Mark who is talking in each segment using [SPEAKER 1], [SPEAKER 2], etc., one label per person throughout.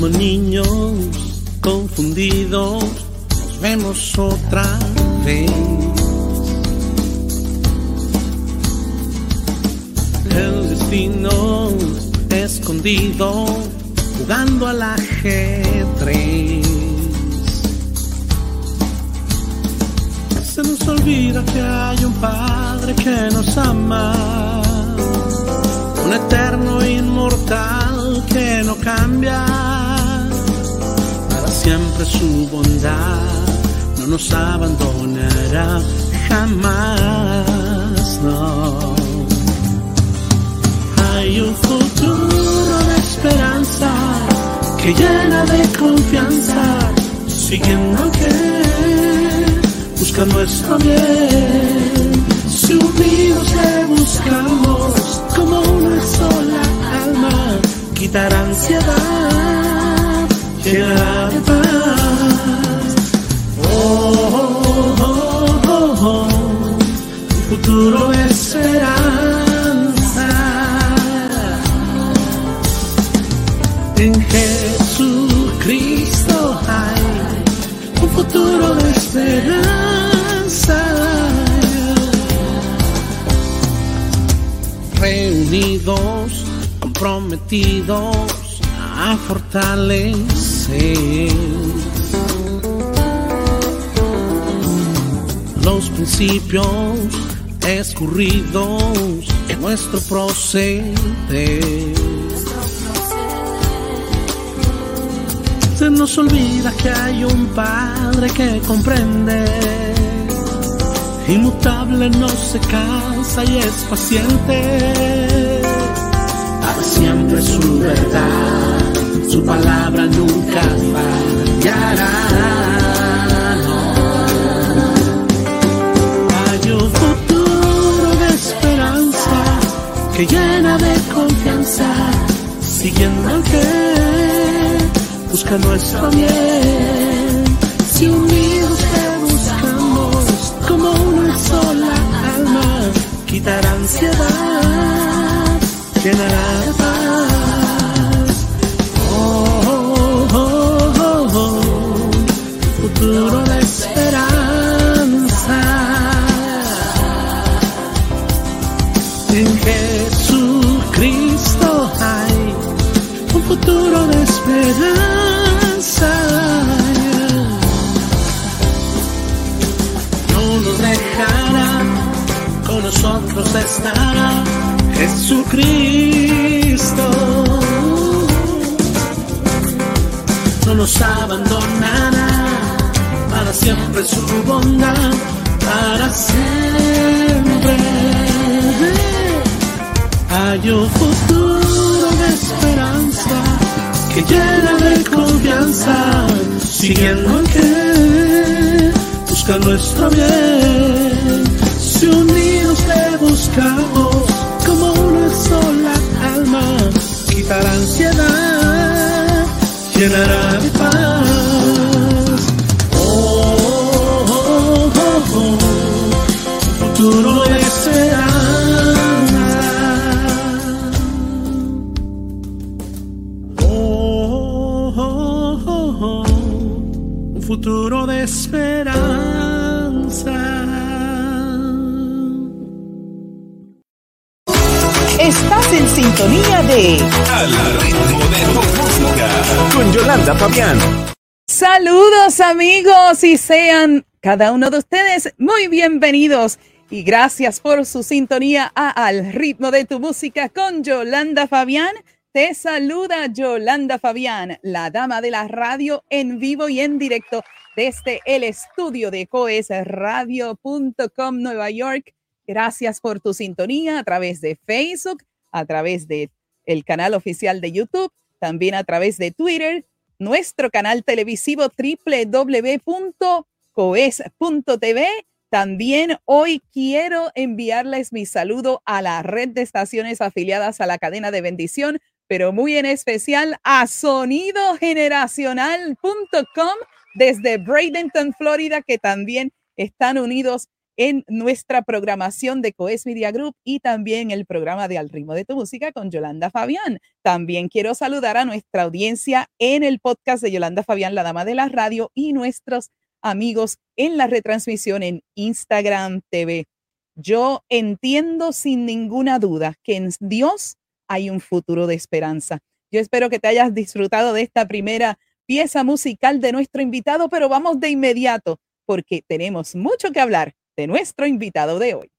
[SPEAKER 1] Como niños confundidos, nos vemos otra vez. El destino escondido, jugando al ajedrez. Se nos olvida que hay un Padre que nos ama, un eterno inmortal que no cambia. Siempre su bondad no nos abandonará jamás, no. Hay un futuro de esperanza que llena de confianza, siguiendo que busca nuestro bien. Si unidos le buscamos como una sola alma, quitar ansiedad, llenar de paz. Oh, oh, oh, oh, un futuro esperanza. En Jesucristo hay un futuro de esperanza. Reunidos, comprometidos a fortalecer los principios escurridos en nuestro proceder. Se nos olvida que hay un Padre que comprende. Inmutable no se cansa y es paciente. Para siempre su verdad, su palabra nunca fallará. Hay un futuro de esperanza que llena de confianza, siguiendo al que busca nuestro bien. Si unidos te buscamos como una sola alma, quitar ansiedad, llenará
[SPEAKER 2] Yolanda Fabián.
[SPEAKER 3] Saludos amigos y sean cada uno de ustedes muy bienvenidos y gracias por su sintonía a Al ritmo de tu música con Yolanda Fabián. Te saluda Yolanda Fabián, la dama de la radio en vivo y en directo desde el estudio de coesradio.com Nueva York. Gracias por tu sintonía a través de Facebook, a través de el canal oficial de YouTube, también a través de Twitter, nuestro canal televisivo www.coes.tv. También hoy quiero enviarles mi saludo a la red de estaciones afiliadas a la cadena de bendición, pero muy en especial a sonidogeneracional.com desde Bradenton, Florida, que también están unidos en nuestra programación de Coes Media Group y también el programa de Al ritmo de tu música con Yolanda Fabián. También quiero saludar a nuestra audiencia en el podcast de Yolanda Fabián, la dama de la radio, y nuestros amigos en la retransmisión en Instagram TV. Yo entiendo sin ninguna duda que en Dios hay un futuro de esperanza. Yo espero que te hayas disfrutado de esta primera pieza musical de nuestro invitado, pero vamos de inmediato porque tenemos mucho que hablar nuestro invitado de hoy.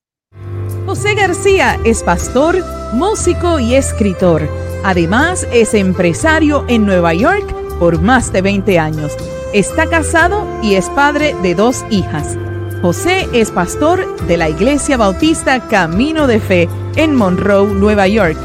[SPEAKER 3] José García es pastor, músico y escritor. Además, es empresario en Nueva York por más de 20 años. Está casado y es padre de dos hijas. José es pastor de la Iglesia Bautista Camino de Fe en Monroe, Nueva York,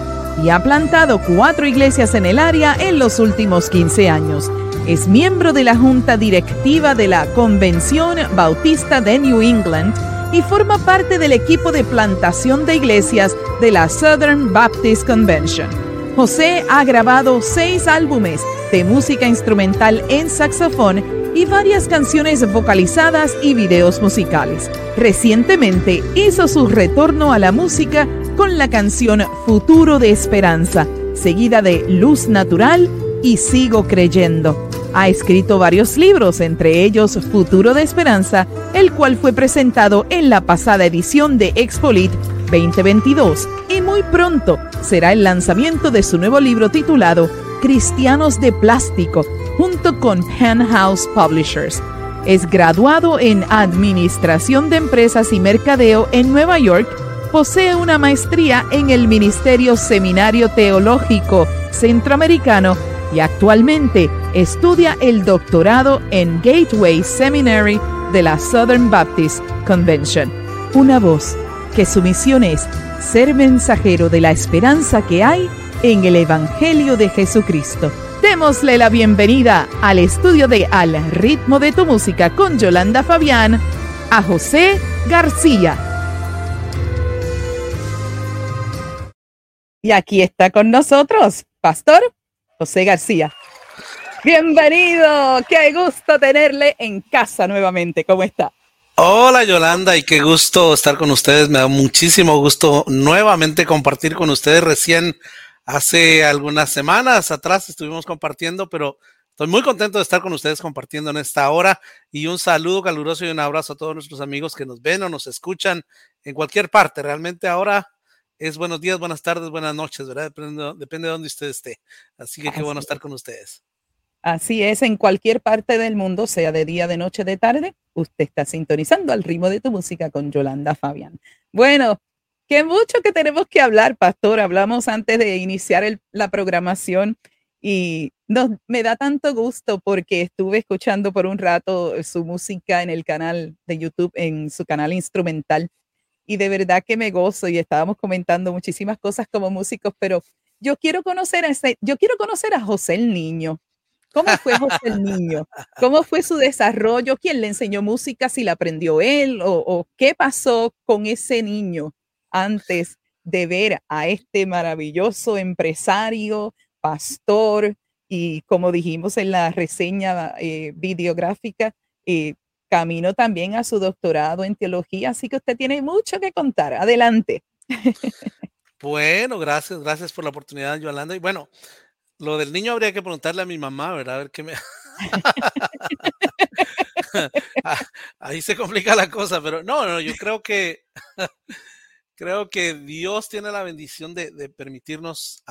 [SPEAKER 3] y ha plantado cuatro iglesias en el área en los últimos 15 años. Es miembro de la junta directiva de la Convención Bautista de New England y forma parte del equipo de plantación de iglesias de la Southern Baptist Convention. José ha grabado seis álbumes de música instrumental en saxofón y varias canciones vocalizadas y videos musicales. Recientemente hizo su retorno a la música con la canción Futuro de Esperanza, seguida de Luz Natural y Sigo Creyendo. Ha escrito varios libros, entre ellos Futuro de Esperanza, el cual fue presentado en la pasada edición de Expolit 2022 y muy pronto será el lanzamiento de su nuevo libro titulado Cristianos de Plástico, junto con House Publishers. Es graduado en Administración de Empresas y Mercadeo en Nueva York. Posee una maestría en el Ministerio Seminario Teológico Centroamericano y actualmente estudia el doctorado en Gateway Seminary de la Southern Baptist Convention. Una voz que su misión es ser mensajero de la esperanza que hay en el Evangelio de Jesucristo. Démosle la bienvenida al estudio de Al ritmo de tu música con Yolanda Fabián a José García. Y aquí está con nosotros, Pastor José García. Bienvenido, qué gusto tenerle en casa nuevamente. ¿Cómo está?
[SPEAKER 4] Hola Yolanda y qué gusto estar con ustedes. Me da muchísimo gusto nuevamente compartir con ustedes. Recién hace algunas semanas atrás estuvimos compartiendo, pero estoy muy contento de estar con ustedes compartiendo en esta hora y un saludo caluroso y un abrazo a todos nuestros amigos que nos ven o nos escuchan en cualquier parte. Realmente ahora es buenos días, buenas tardes, buenas noches, ¿verdad? Depende, depende de dónde usted esté. Así que qué bueno estar con ustedes.
[SPEAKER 3] Así es, en cualquier parte del mundo, sea de día, de noche, de tarde, usted está sintonizando al ritmo de tu música con Yolanda Fabián. Bueno, qué mucho que tenemos que hablar, pastor. Hablamos antes de iniciar la programación y me da tanto gusto porque estuve escuchando por un rato su música en el canal de YouTube, en su canal instrumental y de verdad que me gozo y estábamos comentando muchísimas cosas como músicos, pero yo quiero conocer a ese, yo quiero conocer a José el Niño. ¿Cómo fue José el Niño? ¿Cómo fue su desarrollo? ¿Quién le enseñó música? ¿Si la aprendió él? ¿O, qué pasó con ese niño antes de ver a este maravilloso empresario, pastor y como dijimos en la reseña eh, videográfica, eh, camino también a su doctorado en teología, así que usted tiene mucho que contar. Adelante.
[SPEAKER 4] Bueno, gracias, gracias por la oportunidad, Yolanda. Y bueno, lo del niño habría que preguntarle a mi mamá, ¿verdad? A ver qué me... Ah, ahí se complica la cosa, pero no, no, yo creo que creo que Dios tiene la bendición de, permitirnos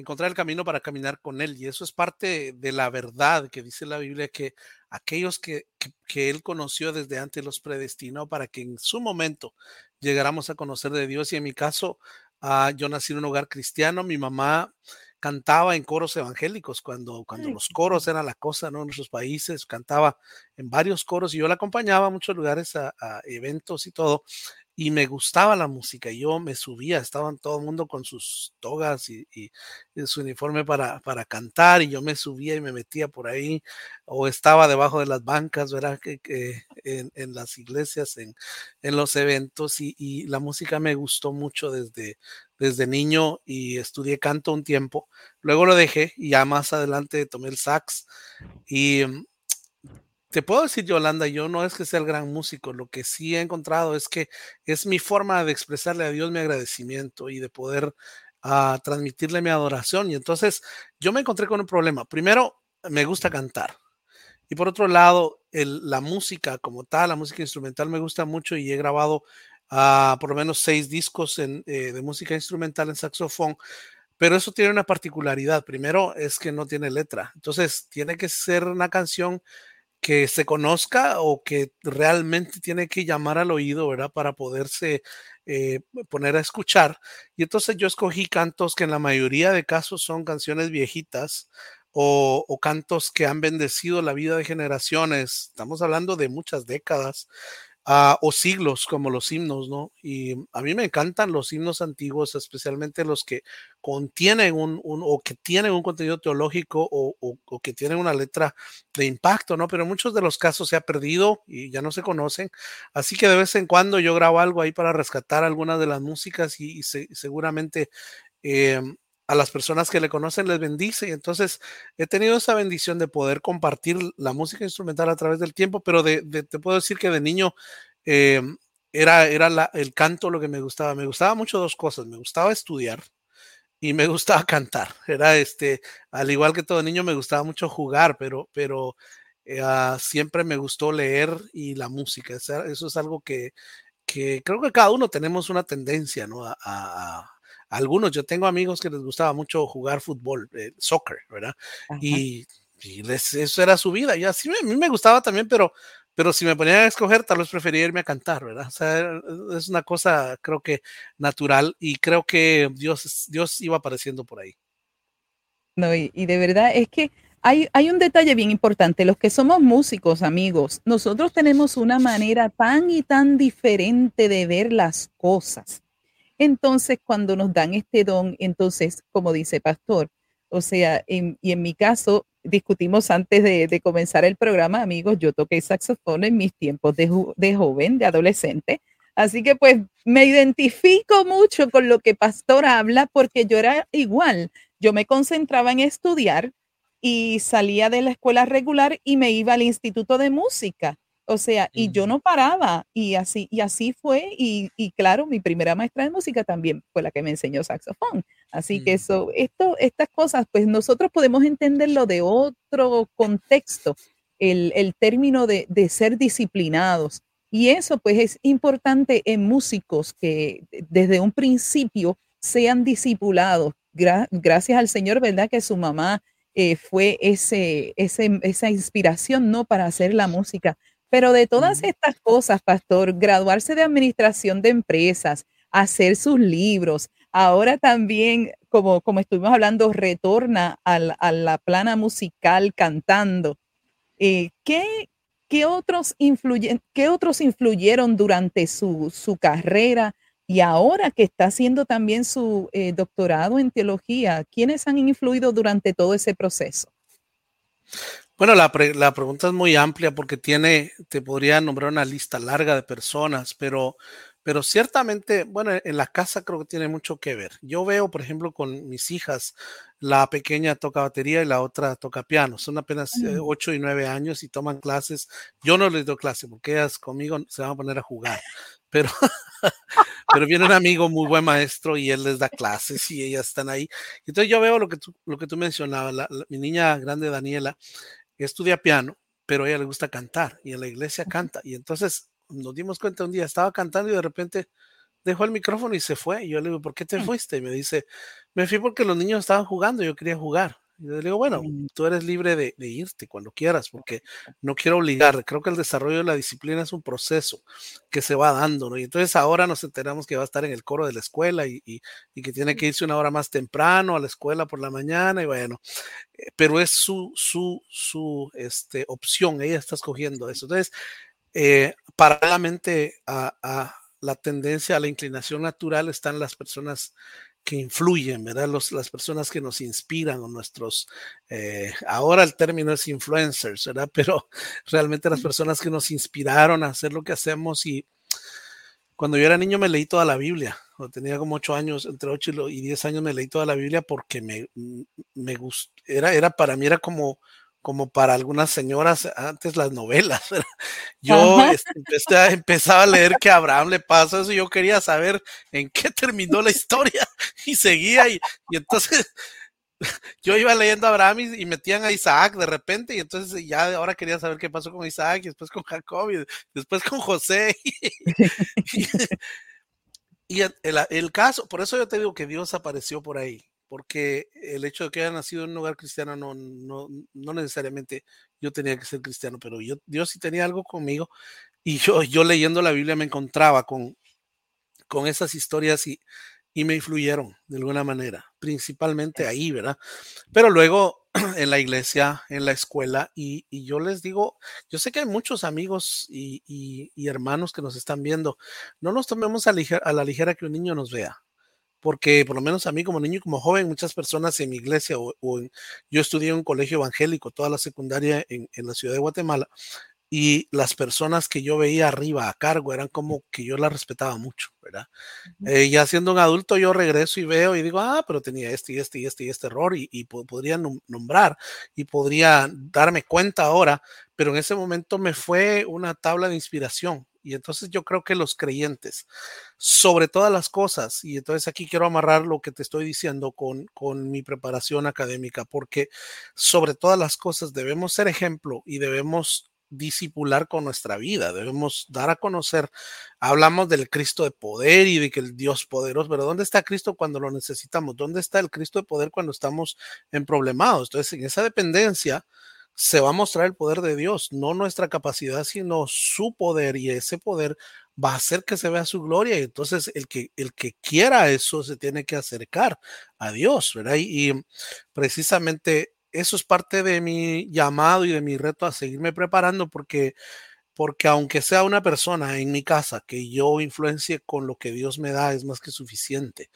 [SPEAKER 4] encontrar el camino para caminar con Él. Y eso es parte de la verdad que dice la Biblia, que aquellos que, que, Él conoció desde antes los predestinó para que en su momento llegáramos a conocer de Dios. Y en mi caso, uh, yo nací en un hogar cristiano, mi mamá cantaba en coros evangélicos cuando, cuando los coros eran la cosa, ¿no? En nuestros países, cantaba en varios coros y yo la acompañaba a muchos lugares, a, a eventos y todo y me gustaba la música. Yo me subía, estaban todo el mundo con sus togas y, su uniforme para, para, cantar y yo me subía y me metía por ahí o estaba debajo de las bancas, ¿verdad? Que, que en, las iglesias, en, en los eventos y, y, la música me gustó mucho desde, desde niño y estudié canto un tiempo. Luego lo dejé y ya más adelante tomé el sax y te puedo decir, Yolanda, yo no es que sea el gran músico, lo que sí he encontrado es que es mi forma de expresarle a Dios mi agradecimiento y de poder uh, transmitirle mi adoración. Y entonces yo me encontré con un problema. Primero, me gusta cantar. Y por otro lado, el, la música como tal, la música instrumental me gusta mucho y he grabado uh, por lo menos seis discos en, eh, de música instrumental en saxofón. Pero eso tiene una particularidad. Primero es que no tiene letra. Entonces tiene que ser una canción que se conozca o que realmente tiene que llamar al oído, ¿verdad? Para poderse eh, poner a escuchar. Y entonces yo escogí cantos que en la mayoría de casos son canciones viejitas o, o cantos que han bendecido la vida de generaciones. Estamos hablando de muchas décadas uh, o siglos como los himnos, ¿no? Y a mí me encantan los himnos antiguos, especialmente los que contienen un, o que tienen un contenido teológico o, o, que tienen una letra de impacto, ¿no? Pero muchos de los casos se ha perdido y ya no se conocen. Así que de vez en cuando yo grabo algo ahí para rescatar algunas de las músicas y, y se, seguramente eh, a las personas que le conocen les bendice. Y entonces he tenido esa bendición de poder compartir la música instrumental a través del tiempo, pero de, te puedo decir que de niño eh, era, era el canto lo que me gustaba. Me gustaba mucho dos cosas. Me gustaba estudiar y me gustaba cantar. Era este, al igual que todo niño, me gustaba mucho jugar, pero, pero eh, uh, siempre me gustó leer y la música. Eso, es algo que, que, creo que cada uno tenemos una tendencia, ¿no? A, algunos, yo tengo amigos que les gustaba mucho jugar fútbol, eh, soccer, ¿verdad? Y, y les, eso era su vida. Y así a mí me gustaba también, pero, pero si me ponían a escoger, tal vez prefería irme a cantar, ¿verdad? O sea, es una cosa, creo que natural y creo que Dios, Dios iba apareciendo por ahí.
[SPEAKER 3] No, y, y de verdad es que hay, hay, un detalle bien importante. Los que somos músicos, amigos, nosotros tenemos una manera tan y tan diferente de ver las cosas. Entonces, cuando nos dan este don, entonces, como dice Pastor, o sea, y en mi caso, discutimos antes de, de, comenzar el programa, amigos, yo toqué saxofón en mis tiempos de, de joven, de adolescente. Así que pues me identifico mucho con lo que Pastor habla porque yo era igual. Yo me concentraba en estudiar y salía de la escuela regular y me iba al instituto de música. O sea, y yo no paraba y así, y así fue. Y, y, claro, mi primera maestra de música también fue la que me enseñó saxofón. Así que eso, esto, estas cosas, pues nosotros podemos entenderlo de otro contexto, el, el término de, de, ser disciplinados. Y eso pues es importante en músicos que desde un principio sean discipulados. Gra gracias al Señor, ¿verdad? Que su mamá eh, fue ese, ese, esa inspiración, ¿no? Para hacer la música pero de todas estas cosas, pastor, graduarse de administración de empresas, hacer sus libros, ahora también, como, como estuvimos hablando, retorna al, a la plana musical cantando. Eh, ¿qué, qué, otros influyen, ¿Qué otros influyeron durante su, su carrera? Y ahora que está haciendo también su eh, doctorado en teología, ¿quiénes han influido durante todo ese proceso?
[SPEAKER 4] Bueno, la, pre la, pregunta es muy amplia porque tiene, te podría nombrar una lista larga de personas, pero, pero ciertamente, bueno, en la casa creo que tiene mucho que ver. Yo veo, por ejemplo, con mis hijas, la pequeña toca batería y la otra toca piano. Son apenas eh, 8 y 9 años y toman clases. Yo no les doy clase porque ellas conmigo se van a poner a jugar. Pero, pero viene un amigo muy buen maestro y él les da clases y ellas están ahí. Entonces yo veo lo que tú, lo que tú mencionabas, la, la, mi niña grande Daniela, estudia piano, pero a ella le gusta cantar y en la iglesia canta. Y entonces nos dimos cuenta un día, estaba cantando y de repente dejó el micrófono y se fue. Y yo le digo, ¿por qué te
[SPEAKER 3] Mm.
[SPEAKER 4] fuiste? Y me dice, me fui porque los niños estaban jugando, yo quería jugar. Y le digo, bueno, tú eres libre de, de irte cuando quieras, porque no quiero obligar. Creo que el desarrollo de la disciplina es un proceso que se va dando, ¿no? Y entonces ahora nos enteramos que va a estar en el coro de la escuela y, y- y que tiene que irse una hora más temprano a la escuela por la mañana y bueno, eh, pero es su, su, su este, opción, ella está escogiendo eso. Entonces, eh, paralelamente a, a la tendencia, a la inclinación natural, están las personas que influyen, ¿verdad? Los, las personas que nos inspiran o nuestros, eh, ahora el término es influencers, ¿verdad? Pero realmente las personas que nos inspiraron a hacer lo que hacemos y cuando yo era niño me leí toda la Biblia, cuando tenía como ocho años, entre ocho y lo- y diez años me leí toda la Biblia porque me, me gustó, era, era para mí era como, como para algunas señoras antes las novelas, ¿verdad? Yo este, empecé a- empezaba a leer que a Abraham le pasó eso y yo quería saber en qué terminó la historia y seguía y, y entonces yo iba leyendo a Abraham y, y metían a Isaac de repente y entonces ya ahora quería saber qué pasó con Isaac y después con Jacob y después con José y, y el, el- el caso, por eso yo te digo que Dios apareció por ahí, porque el hecho de que haya nacido en un lugar cristiano no, no, no necesariamente yo tenía que ser cristiano, pero yo, Dios sí tenía algo conmigo y yo, yo leyendo la Biblia me encontraba con, con esas historias y, y me influyeron de alguna manera, principalmente ahí, ¿verdad? Pero luego en la iglesia, en la escuela, y, y yo les digo, yo sé que hay muchos amigos y, y- y hermanos que nos están viendo, no nos tomemos a, liger- a la ligera que un niño nos vea. Porque por lo menos a mí como niño y como joven, muchas personas en mi iglesia o, o en- yo estudié en un colegio evangélico toda la secundaria en, en la ciudad de Guatemala y las personas que yo veía arriba a cargo eran como que yo las respetaba mucho, ¿verdad? Eh, ya siendo un adulto yo regreso y veo y digo, ah, pero tenía este y este y este y este error y, y po- podría nom- nombrar y podría darme cuenta ahora, pero en ese momento me fue una tabla de inspiración. Y entonces yo creo que los creyentes, sobre todas las cosas, y entonces aquí quiero amarrar lo que te estoy diciendo con, con mi preparación académica, porque sobre todas las cosas debemos ser ejemplo y debemos disipular con nuestra vida, debemos dar a conocer hablamos del Cristo de poder y de que el Dios poderoso, pero ¿dónde está Cristo cuando lo necesitamos? ¿Dónde está el Cristo de poder cuando estamos en problemados? Entonces, en esa dependencia se va a mostrar el poder de Dios, no nuestra capacidad, sino su poder y ese poder va a hacer que se vea su gloria y entonces el que, el que quiera eso se tiene que acercar a Dios, ¿verdad? Y, y precisamente eso es parte de mi llamado y de mi reto a seguirme preparando porque porque aunque sea una persona en mi casa que yo influencie con lo que Dios me da, es más que suficiente.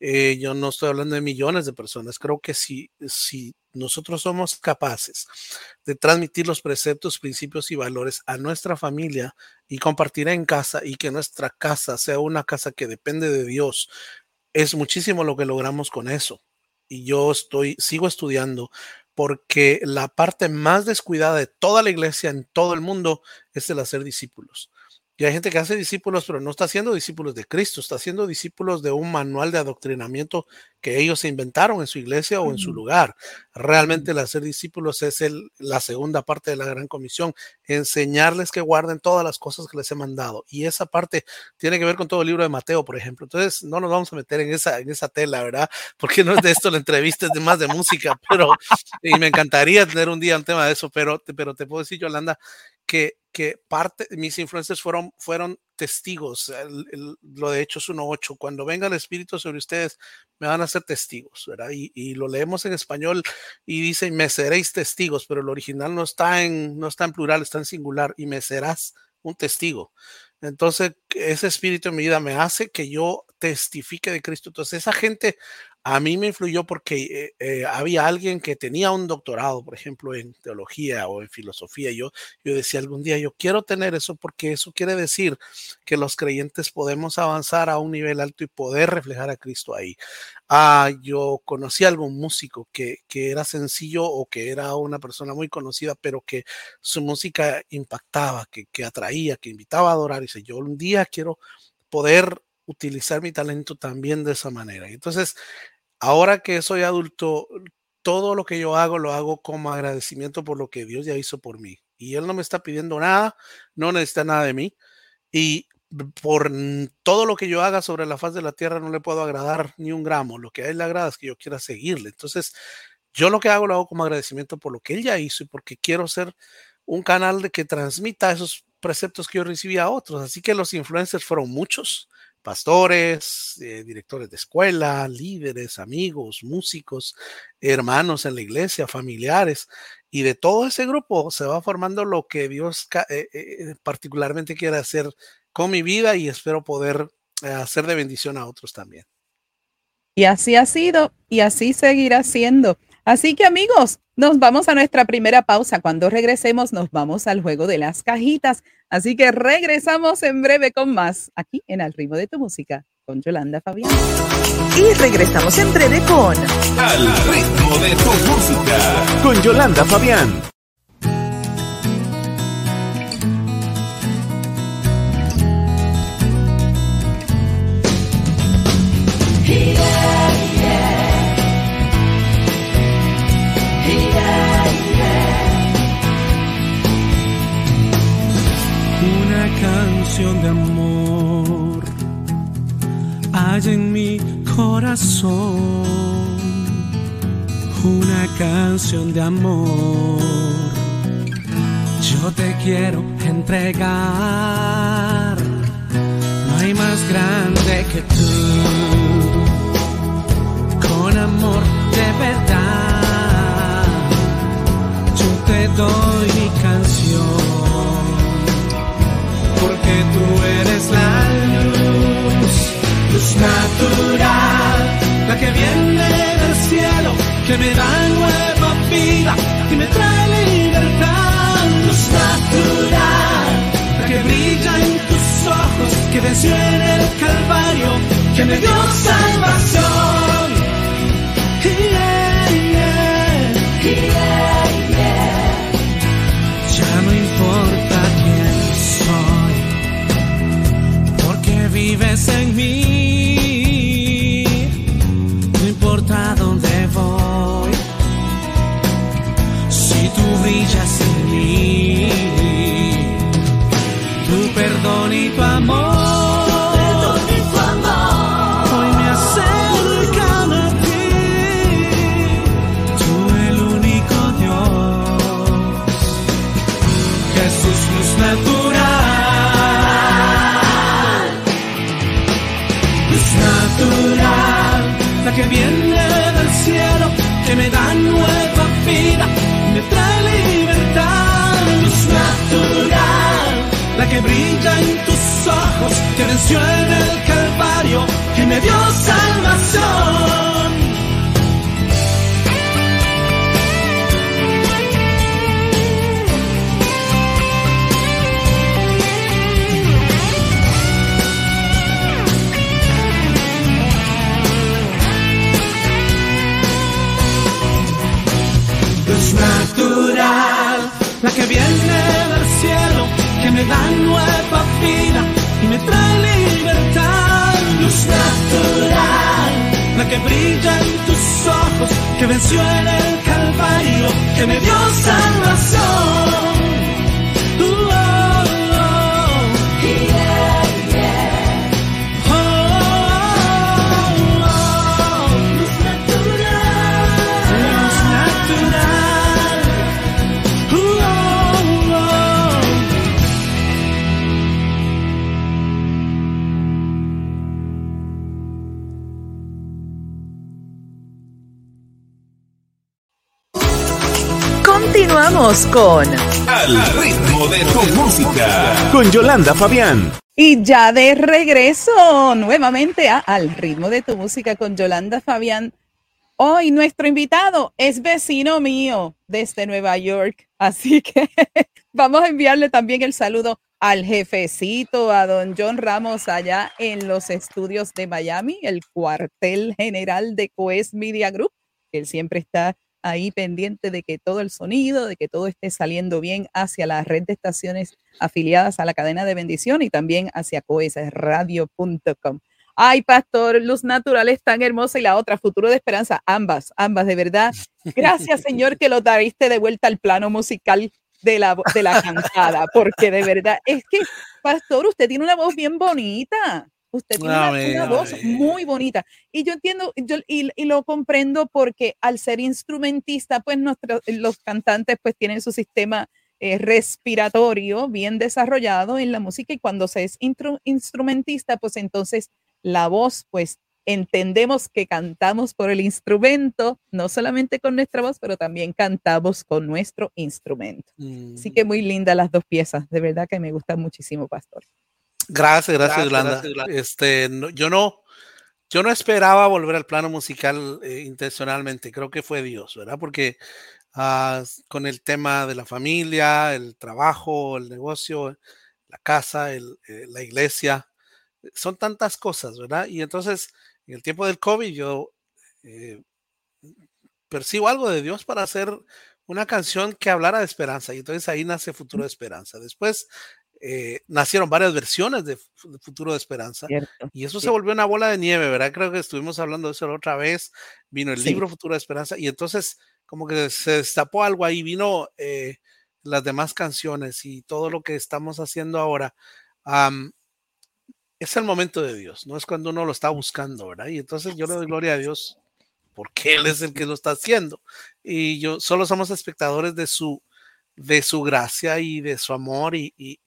[SPEAKER 4] Eh, yo no estoy hablando de millones de personas. Creo que si, si nosotros somos capaces de transmitir los preceptos, principios y valores a nuestra familia y compartir en casa y que nuestra casa sea una casa que depende de Dios, es muchísimo lo que logramos con eso. Y yo estoy, sigo estudiando porque la parte más descuidada de toda la iglesia en todo el mundo es el hacer discípulos. Y hay gente que hace discípulos, pero no está haciendo discípulos de Cristo, está haciendo discípulos de un manual de adoctrinamiento que ellos se inventaron en su iglesia o en su lugar. Realmente el hacer discípulos es el, la segunda parte de la gran comisión, enseñarles que guarden todas las cosas que les he mandado. Y esa parte tiene que ver con todo el libro de Mateo, por ejemplo. Entonces, no nos vamos a meter en esa, en esa tela, ¿verdad? Porque no es de esto la entrevista, es de más de música, pero, y me encantaría tener un día un tema de eso, pero, pero te puedo decir, Yolanda, que, que parte, mis influencers fueron, fueron testigos, el, el, lo de Hechos 1.8, cuando venga el Espíritu sobre ustedes, me van a ser testigos, ¿verdad? Y, y, lo leemos en español y dice, me seréis testigos, pero el original no está, en, no está en plural, está en singular, y me serás un testigo. Entonces, ese espíritu en mi vida me hace que yo testifique de Cristo. Entonces, esa gente a mí me influyó porque eh, eh, había alguien que tenía un doctorado, por ejemplo, en teología o en filosofía. Yo, yo decía algún día, yo quiero tener eso porque eso quiere decir que los creyentes podemos avanzar a un nivel alto y poder reflejar a Cristo ahí. Ah, yo conocí a algún músico que, que era sencillo o que era una persona muy conocida, pero que su música impactaba, que, que atraía, que invitaba a adorar. Y dice, yo un día quiero poder utilizar mi talento también de esa manera. Entonces, ahora que soy adulto, todo lo que yo hago lo hago como agradecimiento por lo que Dios ya hizo por mí. Y Él no me está pidiendo nada, no necesita nada de mí. Y por todo lo que yo haga sobre la faz de la tierra no le puedo agradar ni un gramo. Lo que a él le agrada es que yo quiera seguirle. Entonces, yo lo que hago lo hago como agradecimiento por lo que él ya hizo y porque quiero ser un canal de que transmita esos preceptos que yo recibí a otros. Así que los influencers fueron muchos, pastores, eh, directores de escuela, líderes, amigos, músicos, hermanos en la iglesia, familiares. Y de todo ese grupo se va formando lo que Dios eh, eh, particularmente quiere hacer con mi vida y espero poder hacer de bendición a otros también.
[SPEAKER 3] Y así ha sido y así seguirá siendo. Así que amigos, nos vamos a nuestra primera pausa. Cuando regresemos nos vamos al juego de las cajitas. Así que regresamos en breve con más aquí en Al ritmo de tu música con Yolanda Fabián.
[SPEAKER 5] Y regresamos en breve con
[SPEAKER 2] Al ritmo de tu música con Yolanda Fabián.
[SPEAKER 1] De amor hay en mi corazón. Una canción de amor. Yo te quiero entregar. No hay más grande que tú. Con amor de verdad. Yo te doy mi canción porque tú eres la luz, luz natural, la que viene del cielo, que me da nueva vida y me trae libertad, luz natural, la que brilla en tus ojos, que venció en el Calvario, que me dio salvación. Brilla en tus ojos, que venció en el Calvario, que me dio salvación. natural, la que viene del cielo, me da nueva vida y me trae libertad. Luz natural, la que brilla en tus ojos, que venció en el Calvario, que me dio salvación.
[SPEAKER 5] Continuamos con
[SPEAKER 2] Al ritmo de tu música con Yolanda Fabián.
[SPEAKER 3] Y ya de regreso nuevamente a Al ritmo de tu música con Yolanda Fabián. Hoy nuestro invitado es vecino mío desde Nueva York, así que vamos a enviarle también el saludo al jefecito, a don John Ramos allá en los estudios de Miami, el cuartel general de Coes Media Group. Él siempre está ahí pendiente de que todo el sonido, de que todo esté saliendo bien hacia la red de estaciones afiliadas a la cadena de bendición y también hacia coesradio.com. Ay, pastor, luz natural es tan hermosa y la otra, futuro de esperanza, ambas, ambas, de verdad. Gracias, Señor, que lo trajiste de vuelta al plano musical de la, de la cantada, porque de verdad es que, pastor, usted tiene una voz bien bonita. Usted tiene una,
[SPEAKER 4] Amén,
[SPEAKER 3] una voz muy bonita. Y yo entiendo yo, y, y lo comprendo porque al ser instrumentista, pues nuestros, los cantantes pues tienen su sistema eh, respiratorio bien desarrollado en la música y cuando se es intro- instrumentista, pues entonces la voz, pues entendemos que cantamos por el instrumento, no solamente con nuestra voz, pero también cantamos con nuestro instrumento. Así
[SPEAKER 4] Mm.
[SPEAKER 3] que muy lindas las dos piezas, de verdad que me gustan muchísimo, Pastor.
[SPEAKER 4] Gracias, gracias, Yolanda. Este, no- yo no, yo no esperaba volver al plano musical eh, intencionalmente. Creo que fue Dios, ¿verdad? Porque ah, con el tema de la familia, el trabajo, el negocio, la casa, el, eh, la iglesia, son tantas cosas, ¿verdad? Y entonces, en el tiempo del COVID, yo eh, percibo algo de Dios para hacer una canción que hablara de esperanza. Y entonces ahí nace Futuro de Esperanza. Después eh, nacieron varias versiones de, Fu- de Futuro de Esperanza.
[SPEAKER 3] ¿cierto?
[SPEAKER 4] Y eso se volvió una bola de nieve, ¿verdad? Creo que estuvimos hablando de eso la otra vez. Vino el
[SPEAKER 3] Sí.
[SPEAKER 4] libro Futuro de Esperanza y entonces como que se destapó algo ahí, vino eh, las demás canciones y todo lo que estamos haciendo ahora. am, es el momento de Dios, no es cuando uno lo está buscando, ¿verdad? Y entonces yo le doy gloria a Dios porque Él es el que lo está haciendo. Y yo solo somos espectadores de su, de su gracia y de su amor y, y,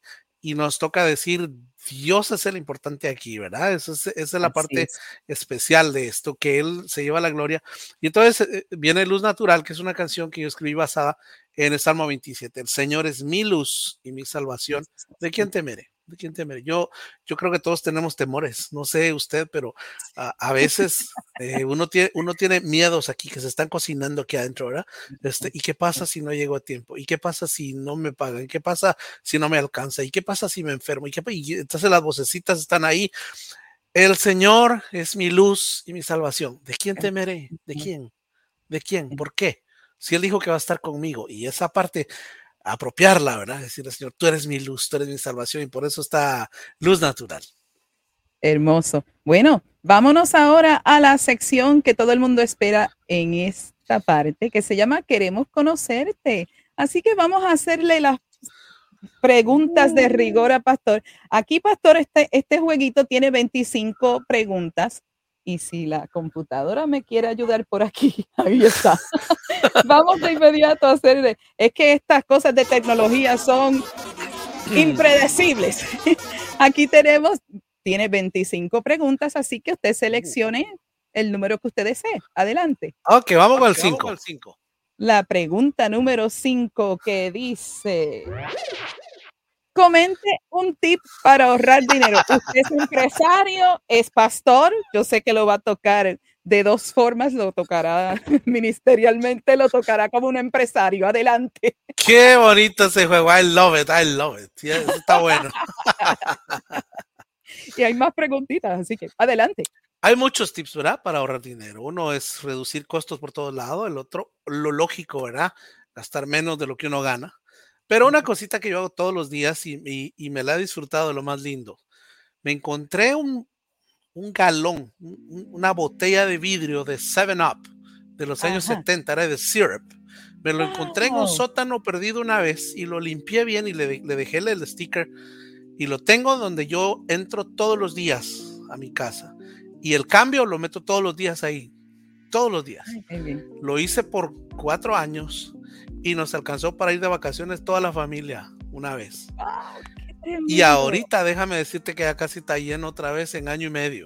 [SPEAKER 4] y nos toca decir, Dios es el importante aquí, ¿verdad? Eso es, esa es la
[SPEAKER 3] Así
[SPEAKER 4] parte
[SPEAKER 3] es.
[SPEAKER 4] especial de esto, que Él se lleva la gloria. Y entonces eh, viene Luz Natural, que es una canción que yo escribí basada en el Salmo 27. El Señor es mi luz y mi salvación. ¿De quién temeré? ¿De quién temeré? Yo, yo creo que todos tenemos temores. No sé usted, pero a, a veces eh, uno, tiene, uno tiene miedos aquí que se están cocinando aquí adentro, ¿verdad? Este, ¿Y qué pasa si no llego a tiempo? ¿Y qué pasa si no me pagan? ¿Qué pasa si no me alcanza? ¿Y qué pasa si me enfermo? ¿Y, qué, y entonces las vocecitas están ahí. El Señor es mi luz y mi salvación. ¿De quién temeré? ¿De quién? ¿De quién? ¿Por qué? Si Él dijo que va a estar conmigo y esa parte apropiarla, ¿verdad? Decirle, Señor, tú eres mi luz, tú eres mi salvación y por eso está luz natural.
[SPEAKER 3] Hermoso. Bueno, vámonos ahora a la sección que todo el mundo espera en esta parte, que se llama Queremos conocerte. Así que vamos a hacerle las preguntas de rigor a Pastor. Aquí, Pastor, este, este jueguito tiene 25 preguntas. Y si la computadora me quiere ayudar por aquí, ahí está. Vamos de inmediato a hacerle. Es que estas cosas de tecnología son impredecibles. Aquí tenemos, tiene 25 preguntas, así que usted seleccione el número que usted desee. Adelante.
[SPEAKER 4] Ok, vamos con el
[SPEAKER 6] Ok, vamos
[SPEAKER 4] 5.
[SPEAKER 3] La pregunta número 5 que dice, comente un tip para ahorrar dinero. Usted es empresario, es pastor, yo sé que lo va a tocar de dos formas, lo tocará ministerialmente, lo tocará como un empresario. Adelante.
[SPEAKER 4] Qué bonito ese juego. I love it, I love it. Eso está bueno.
[SPEAKER 3] Y hay más preguntitas, así que adelante.
[SPEAKER 4] Hay muchos tips, ¿verdad? Para ahorrar dinero. Uno es reducir costos por todos lados. El otro, lo lógico, ¿verdad? Gastar menos de lo que uno gana. Pero una cosita que yo hago todos los días y, y- y me la he disfrutado de lo más lindo. Me encontré un, un galón, un- un- una botella de vidrio de 7-Up de los años
[SPEAKER 3] Ajá.
[SPEAKER 4] 70, era de syrup. Me lo encontré en un sótano perdido una vez y lo limpié bien y le, de- le dejé el, sticker y lo tengo donde yo entro todos los días a mi casa. Y el cambio lo meto todos los días ahí. Todos los días. Lo hice por cuatro años y nos alcanzó para ir de vacaciones toda la familia una vez. Y
[SPEAKER 3] Tremendo.
[SPEAKER 4] ahorita déjame decirte que ya casi está lleno otra vez en año y medio.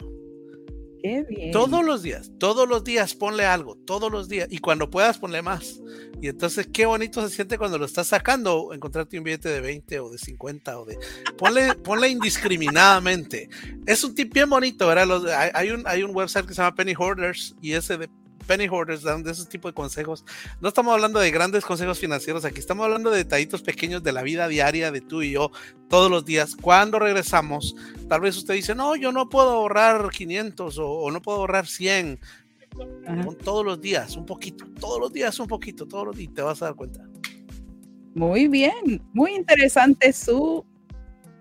[SPEAKER 3] Qué bien.
[SPEAKER 4] Todos los días, todos los días ponle algo, todos los días. Y cuando puedas ponle más. Y entonces qué bonito se siente cuando lo estás sacando, encontrarte un billete de 20 o de 50 o de... Ponle, ponle indiscriminadamente. Es un tip bien bonito, ¿verdad? Los- hay, hay un, hay un website que se llama Penny Hoarders y ese de Penny Hoarders de ese tipo de consejos. No estamos hablando de grandes consejos financieros aquí, estamos hablando de detallitos pequeños de la vida diaria de tú y yo todos los días. Cuando regresamos, tal vez usted dice, no, yo no puedo ahorrar 500 o, o no puedo ahorrar 100.
[SPEAKER 3] Ajá.
[SPEAKER 4] Pon todos los días, un poquito, todos los días un poquito, todos los días, y te vas a dar cuenta.
[SPEAKER 3] Muy bien, muy interesante su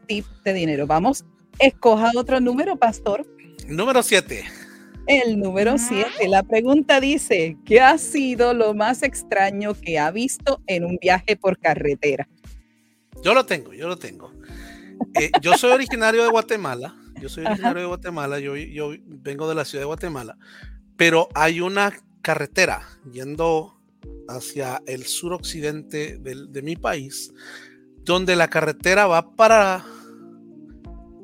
[SPEAKER 3] tip de dinero. Vamos, escoja otro número, pastor.
[SPEAKER 4] Número 7.
[SPEAKER 3] El número 7. La pregunta dice, ¿qué ha sido lo más extraño que ha visto en un viaje por carretera?
[SPEAKER 4] Yo lo tengo, yo lo tengo. Eh, yo soy originario de Guatemala. Yo soy originario de Guatemala. Yo, yo vengo de la ciudad de Guatemala. Pero hay una carretera yendo hacia el suroccidente de, de mi país, donde la carretera va para,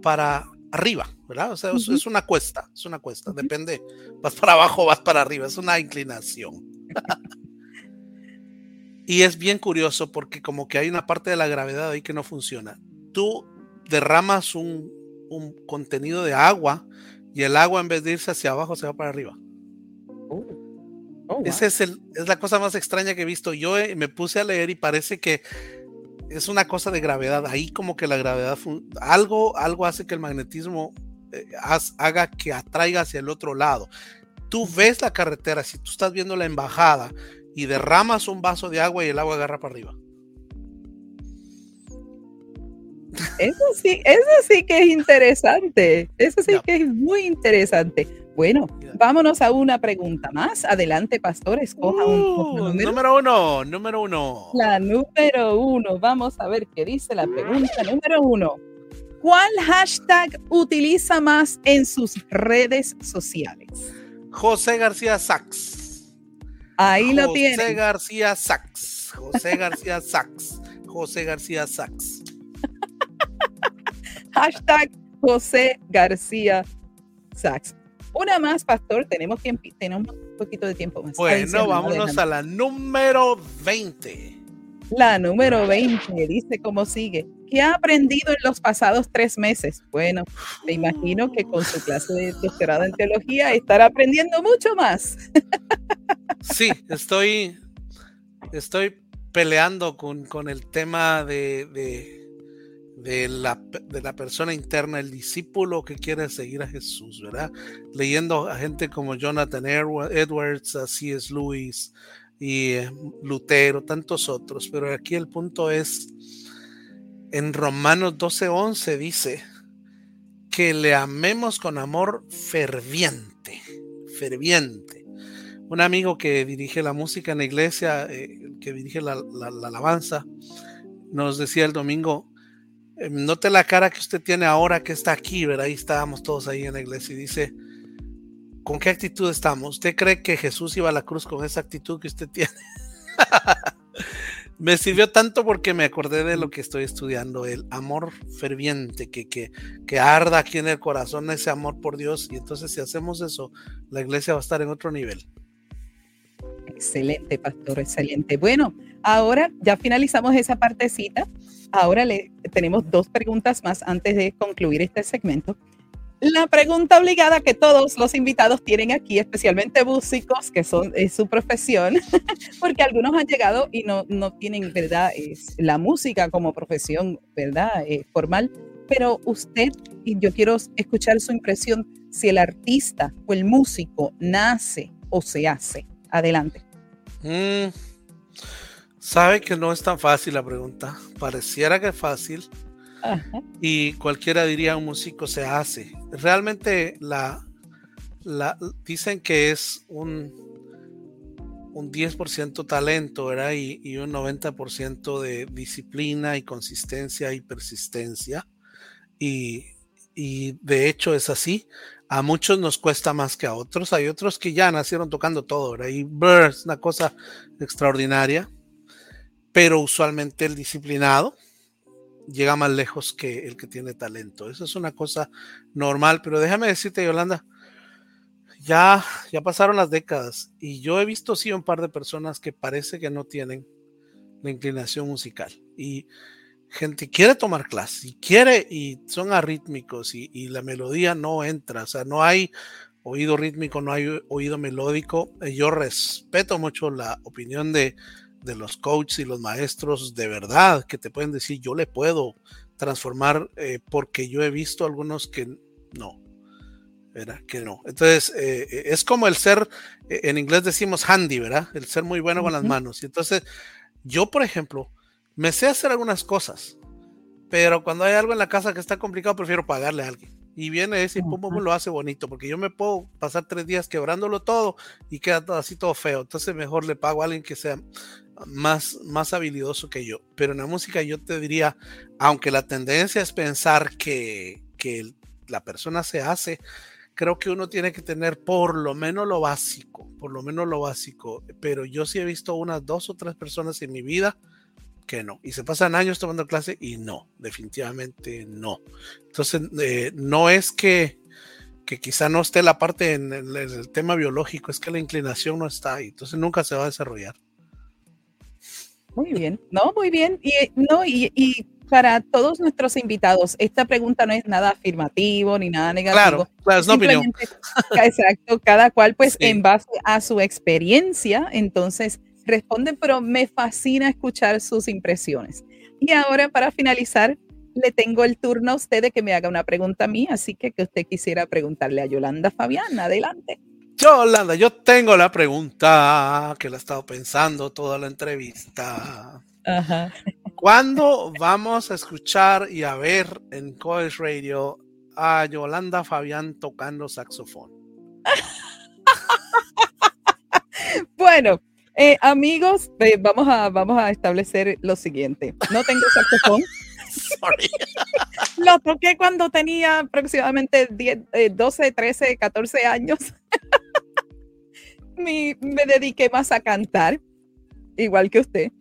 [SPEAKER 4] para arriba, ¿verdad? O sea, es, es una cuesta, es una cuesta, depende, vas para abajo, vas para arriba, es una inclinación. y es bien curioso porque como que hay una parte de la gravedad ahí que no funciona. Tú derramas un, un contenido de agua y el agua en vez de irse hacia abajo se va para arriba.
[SPEAKER 3] Oh. Oh, wow.
[SPEAKER 4] Esa es, el, es la cosa más extraña que he visto. Yo eh, me puse a leer y parece que es una cosa de gravedad. Ahí como que la gravedad, algo, algo hace que el magnetismo haz- haga que atraiga hacia el otro lado. Tú ves la carretera, si tú estás viendo la embajada y derramas un vaso de agua y el agua agarra para arriba.
[SPEAKER 3] Eso sí, eso sí que es interesante. Eso sí que es muy interesante. Bueno, vámonos a una pregunta más. Adelante, pastor, escoja un,
[SPEAKER 4] Uh,
[SPEAKER 3] número.
[SPEAKER 4] número uno, número uno.
[SPEAKER 3] La número uno. Vamos a ver qué dice la pregunta número uno. ¿Cuál hashtag utiliza más en sus redes sociales?
[SPEAKER 4] José García Sax.
[SPEAKER 3] Ahí lo
[SPEAKER 4] José
[SPEAKER 3] tienen.
[SPEAKER 4] García Sax. José García Sax. José García Sax.
[SPEAKER 3] Hashtag José García Sachs. Una más, pastor. Tenemos, tiempo, tenemos un poquito de tiempo más.
[SPEAKER 4] Bueno, vámonos a la número 20.
[SPEAKER 3] La número 20 dice cómo sigue. ¿Qué ha aprendido en los pasados tres meses? Bueno, me imagino que con su clase de doctorado en teología estará aprendiendo mucho más.
[SPEAKER 4] Sí, estoy, estoy peleando con, con el tema de, de, la, de la persona interna, el discípulo que quiere seguir a Jesús, ¿verdad? Leyendo a gente como Jonathan Edwa- Edwards, C.S. Lewis y eh, Lutero, tantos otros, pero aquí el punto es, en Romanos 12:11 dice que le amemos con amor ferviente, ferviente un amigo que dirige la música en la iglesia, eh, que dirige la, la- la alabanza, nos decía el domingo, eh, note la cara que usted tiene ahora que está aquí, ¿verdad? Ahí estábamos todos ahí en la iglesia y dice, ¿con qué actitud estamos? ¿Usted cree que Jesús iba a la cruz con esa actitud que usted tiene? me sirvió tanto porque me acordé de lo que estoy estudiando, el amor ferviente, que, que, que arda aquí en el corazón ese amor por Dios. Y entonces si hacemos eso, la iglesia va a estar en otro nivel.
[SPEAKER 3] Excelente, pastor, excelente. Bueno, ahora ya finalizamos esa partecita. Ahora le tenemos dos preguntas más antes de concluir este segmento. La pregunta obligada que todos los invitados tienen aquí, especialmente músicos, que son es su profesión, porque algunos han llegado y no, no tienen, ¿verdad? La música como profesión, ¿verdad? Eh, formal. Pero usted, y yo quiero escuchar su impresión, si el artista o el músico nace o se hace. Adelante.
[SPEAKER 4] Mm, Sabe que no es tan fácil la pregunta. Pareciera que es fácil Y cualquiera diría un músico se hace. Realmente la, la dicen que es un, un 10% talento, ¿verdad? Y, y un 90% de disciplina y consistencia y persistencia. Y, y de hecho es así. A muchos nos cuesta más que a otros. Hay otros que ya nacieron tocando todo, ¿verdad? Y brr, es una cosa extraordinaria. Pero usualmente el disciplinado llega más lejos que el que tiene talento. Eso es una cosa normal. Pero déjame decirte, Yolanda, ya, ya pasaron las décadas y yo he visto sí un par de personas que parece que no tienen la inclinación musical. Y gente quiere tomar clases y quiere y son arrítmicos y, y la melodía no entra, o sea, no hay oído rítmico, no hay oído melódico. Yo respeto mucho la opinión de, de los coaches y los maestros de verdad que te pueden decir yo le puedo transformar eh, porque yo he visto algunos que no, ¿verdad? Que no. Entonces, eh, es como el ser, eh, en inglés decimos handy, ¿verdad? El ser muy bueno con las manos. Y entonces, yo, por ejemplo, me sé hacer algunas cosas, pero cuando hay algo en la casa que está complicado, prefiero pagarle a alguien. Y viene ese y pum, pum, pum, lo hace bonito, porque yo me puedo pasar tres días quebrándolo todo y queda todo así todo feo. Entonces mejor le pago a alguien que sea más, más habilidoso que yo. Pero en la música yo te diría, aunque la tendencia es pensar que, que la persona se hace, creo que uno tiene que tener por lo menos lo básico, por lo menos lo básico. Pero yo sí he visto unas dos o tres personas en mi vida que no. Y se pasan años tomando clase y no, definitivamente no. Entonces, eh, no es que, que quizá no esté la parte en el, en el, tema biológico, es que la inclinación no está ahí. Entonces nunca se va a desarrollar.
[SPEAKER 3] Muy bien, no, muy bien. Y, no, y, y para todos nuestros invitados, esta pregunta no es nada afirmativo ni nada negativo.
[SPEAKER 4] Claro, claro es una opinión.
[SPEAKER 3] Exacto, cada cual pues sí. en base a su experiencia, entonces responden, pero me fascina escuchar sus impresiones. Y ahora para finalizar, le tengo el turno a usted de que me haga una pregunta a mí, así que que usted quisiera preguntarle a Yolanda Fabián, adelante.
[SPEAKER 4] Yolanda, yo tengo la pregunta que la he estado pensando toda la entrevista.
[SPEAKER 3] Ajá.
[SPEAKER 4] ¿Cuándo vamos a escuchar y a ver en Coes Radio a Yolanda Fabián tocando saxofón?
[SPEAKER 3] bueno, eh, amigos, eh, vamos, a, vamos a establecer lo siguiente. No tengo saxofón.
[SPEAKER 4] Sorry.
[SPEAKER 3] lo toqué cuando tenía aproximadamente 10, eh, 12, 13, 14 años. me, me dediqué más a cantar, igual que usted.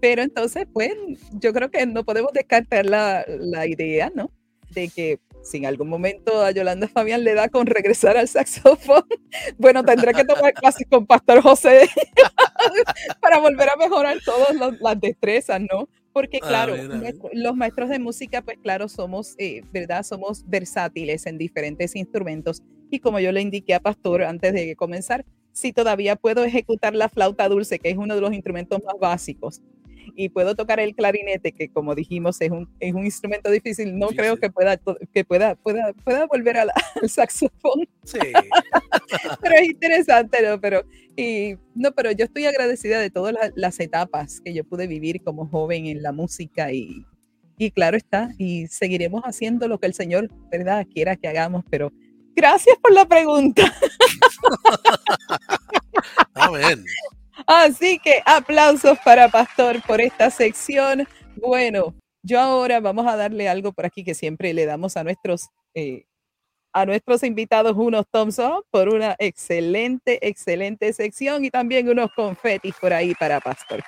[SPEAKER 3] Pero entonces, pues, yo creo que no podemos descartar la, la idea, ¿no? De que si en algún momento a Yolanda Fabián le da con regresar al saxofón, bueno, tendré que tomar clases con Pastor José para volver a mejorar todas las destrezas, ¿no? Porque claro, ah, mira. los maestros de música, pues claro, somos, eh, ¿verdad? Somos versátiles en diferentes instrumentos. Y como yo le indiqué a Pastor antes de comenzar, si todavía puedo ejecutar la flauta dulce, que es uno de los instrumentos más básicos, y puedo tocar el clarinete, que como dijimos es un, es un instrumento difícil, no creo que, pueda, que pueda, pueda, pueda volver a la, al saxofón.
[SPEAKER 4] Sí.
[SPEAKER 3] pero es interesante, ¿no? Pero, y, no, pero yo estoy agradecida de todas las, las etapas que yo pude vivir como joven en la música y, y claro está, y seguiremos haciendo lo que el Señor, ¿verdad?, quiera que hagamos, pero gracias por la pregunta.
[SPEAKER 4] Amén.
[SPEAKER 3] Así que aplausos para Pastor por esta sección. Bueno, yo ahora vamos a darle algo por aquí que siempre le damos a nuestros, eh, a nuestros invitados unos thumbs por una excelente, excelente sección y también unos confetis por ahí para Pastor.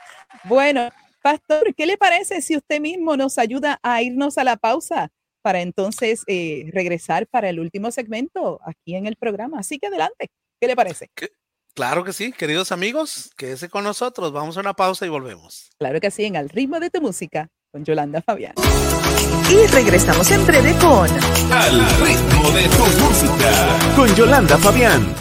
[SPEAKER 3] Bueno, Pastor, ¿qué le parece si usted mismo nos ayuda a irnos a la pausa para entonces eh, regresar para el último segmento aquí en el programa? Así que adelante, ¿qué le parece?
[SPEAKER 4] ¿Qué? Claro que sí, queridos amigos, quédese con nosotros. Vamos a una pausa y volvemos.
[SPEAKER 3] Claro que sí, en Al ritmo de tu música, con Yolanda Fabián.
[SPEAKER 5] Y regresamos en breve con
[SPEAKER 2] Al ritmo de tu música, con Yolanda Fabián.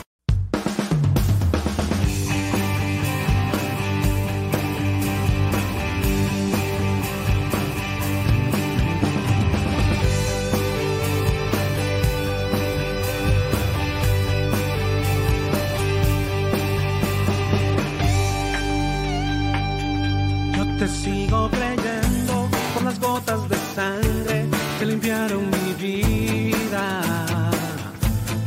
[SPEAKER 1] Sigo creyendo por las gotas de sangre que limpiaron mi vida.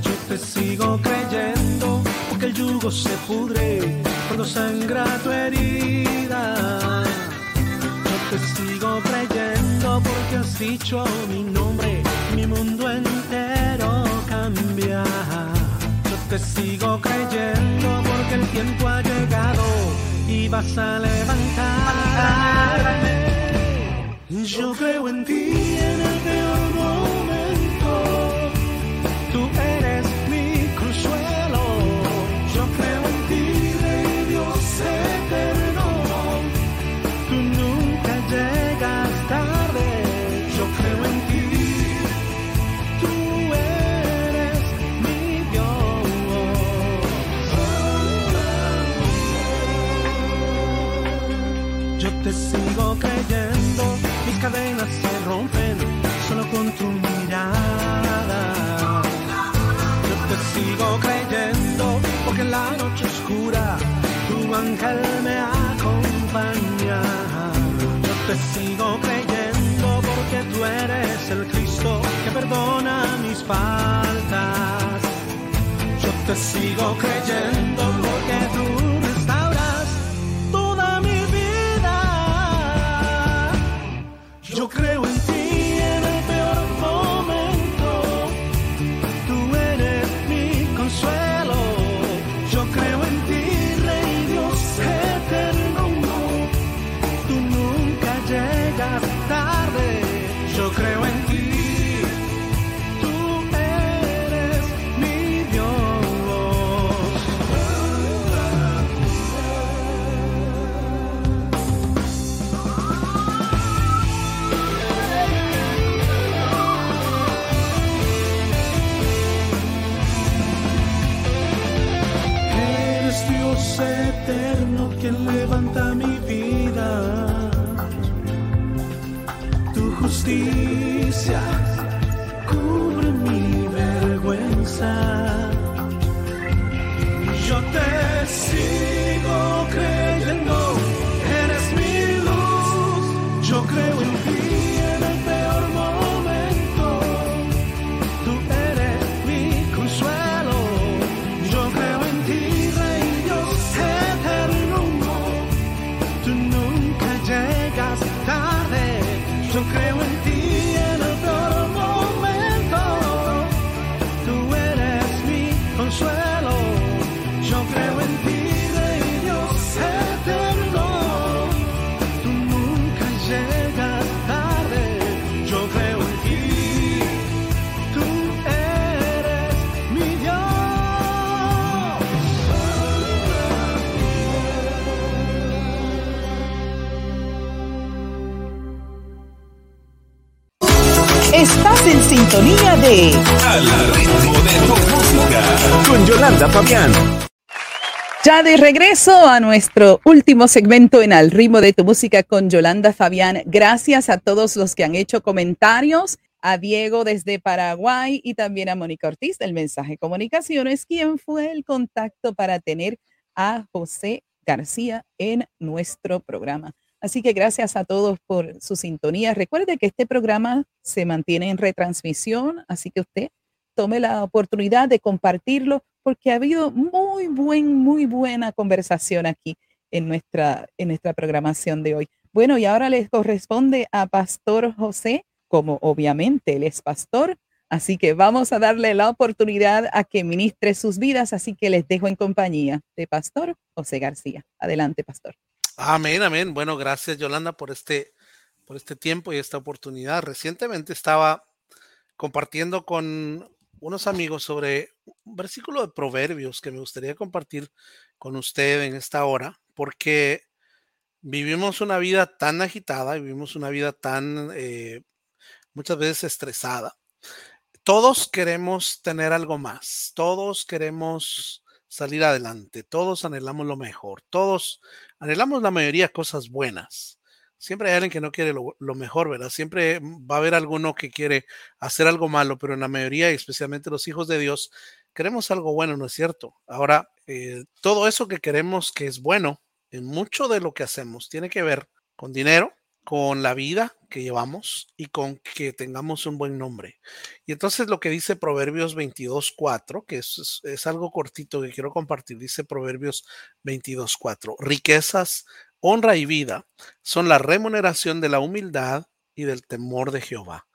[SPEAKER 1] Yo te sigo creyendo porque el yugo se pudre cuando sangra tu herida. Yo te sigo creyendo porque has dicho mi nombre, mi mundo entero cambia. Yo te sigo creyendo porque el tiempo ha llegado y vas a levantarme. Yo creo en ti en el peor momento. Ángel me acompaña. Yo te sigo creyendo, porque tú eres el Cristo que perdona mis faltas. Yo te sigo creyendo, porque
[SPEAKER 3] Estás en sintonía de
[SPEAKER 2] Al ritmo de tu música. Con Yolanda Fabián.
[SPEAKER 3] Ya de regreso a nuestro último segmento en Al ritmo de tu música con Yolanda Fabián. Gracias a todos los que han hecho comentarios, a Diego desde Paraguay y también a Mónica Ortiz del Mensaje Comunicaciones, quien fue el contacto para tener a José García en nuestro programa. Así que gracias a todos por su sintonía. Recuerde que este programa se mantiene en retransmisión, así que usted tome la oportunidad de compartirlo porque ha habido muy buen, muy buena conversación aquí en nuestra, en nuestra programación de hoy. Bueno, y ahora les corresponde a Pastor José, como obviamente él es pastor, así que vamos a darle la oportunidad a que ministre sus vidas, así que les dejo en compañía de Pastor José García. Adelante, Pastor.
[SPEAKER 4] Amén, amén. Bueno, gracias Yolanda por este, por este tiempo y esta oportunidad. Recientemente estaba compartiendo con unos amigos sobre un versículo de Proverbios que me gustaría compartir con usted en esta hora, porque vivimos una vida tan agitada, vivimos una vida tan eh, muchas veces estresada. Todos queremos tener algo más, todos queremos salir adelante, todos anhelamos lo mejor, todos anhelamos la mayoría cosas buenas. Siempre hay alguien que no quiere lo, mejor, ¿verdad? Siempre va a haber alguno que quiere hacer algo malo, pero en la mayoría, especialmente los hijos de Dios, queremos algo bueno, ¿no es cierto? Ahora, eh, todo eso que queremos que es bueno, en mucho de lo que hacemos, tiene que ver con dinero, con la vida que llevamos y con que tengamos un buen nombre. Y entonces lo que dice Proverbios 22.4, que es, es, algo cortito que quiero compartir, dice Proverbios 22.4, riquezas, honra y vida son la remuneración de la humildad y del temor de Jehová.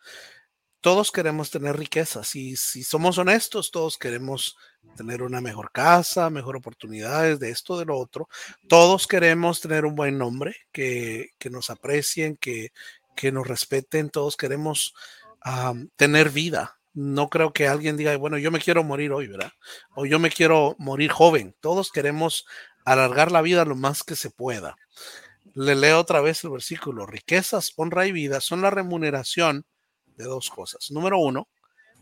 [SPEAKER 4] Todos queremos tener riquezas y si somos honestos, todos queremos tener una mejor casa, mejor oportunidades de esto, de lo otro. Todos queremos tener un buen nombre, que, que nos aprecien, que, que, nos respeten. Todos queremos tener vida. No creo que alguien diga, bueno, yo me quiero morir hoy, ¿verdad? O yo me quiero morir joven. Todos queremos alargar la vida lo más que se pueda. Le leo otra vez el versículo. Riquezas, honra y vida son la remuneración de dos cosas. Número uno,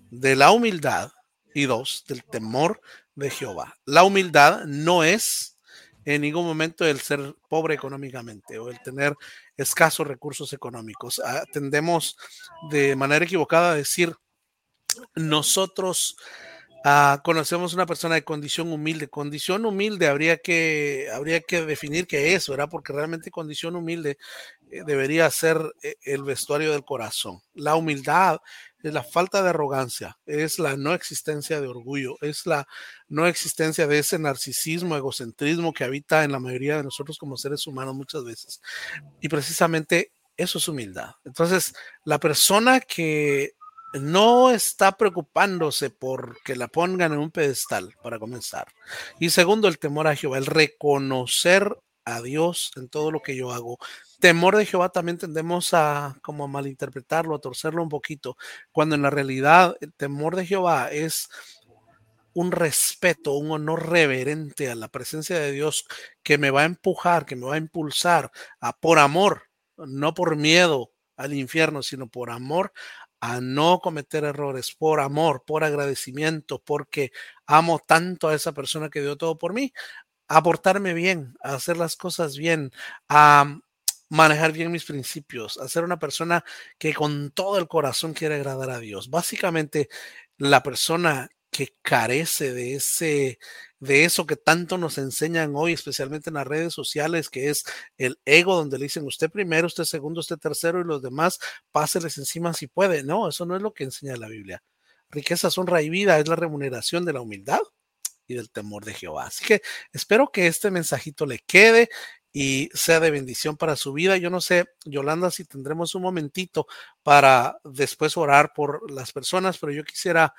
[SPEAKER 4] de la humildad y dos, del temor de Jehová. La humildad no es en ningún momento el ser pobre económicamente o el tener escasos recursos económicos. Ah, tendemos de manera equivocada a decir, nosotros uh, conocemos una persona de condición humilde. Condición humilde habría que, habría que definir qué es, ¿verdad? Porque realmente condición humilde debería ser eh, el vestuario del corazón. La humildad es la falta de arrogancia, es la no existencia de orgullo, es la no existencia de ese narcisismo, egocentrismo que habita en la mayoría de nosotros como seres humanos muchas veces. Y precisamente Eso es humildad. Entonces, la persona que no está preocupándose por que la pongan en un pedestal, para comenzar. Y segundo, el temor a Jehová, el reconocer a Dios en todo lo que yo hago. Temor de Jehová también tendemos a como a malinterpretarlo, a torcerlo un poquito, cuando en la realidad el temor de Jehová es un respeto, un honor reverente a la presencia de Dios que me va a empujar, que me va a impulsar a por amor, no por miedo al infierno, sino por amor a no cometer errores, por amor, por agradecimiento, porque amo tanto a esa persona que dio todo por mí, a portarme bien, a hacer las cosas bien, a manejar bien mis principios, a ser una persona que con todo el corazón quiere agradar a Dios. Básicamente, la persona que carece de ese de eso que tanto nos enseñan hoy, especialmente en las redes sociales, que es el ego, donde le dicen usted primero, usted segundo, usted tercero y los demás, páseles encima si puede. No, eso no es lo que enseña la Biblia. Riqueza, honra y vida es la remuneración de la humildad y del temor de Jehová. Así que espero que este mensajito le quede y sea de bendición para su vida. Yo no sé, Yolanda, si tendremos un momentito para después orar por las personas, pero yo quisiera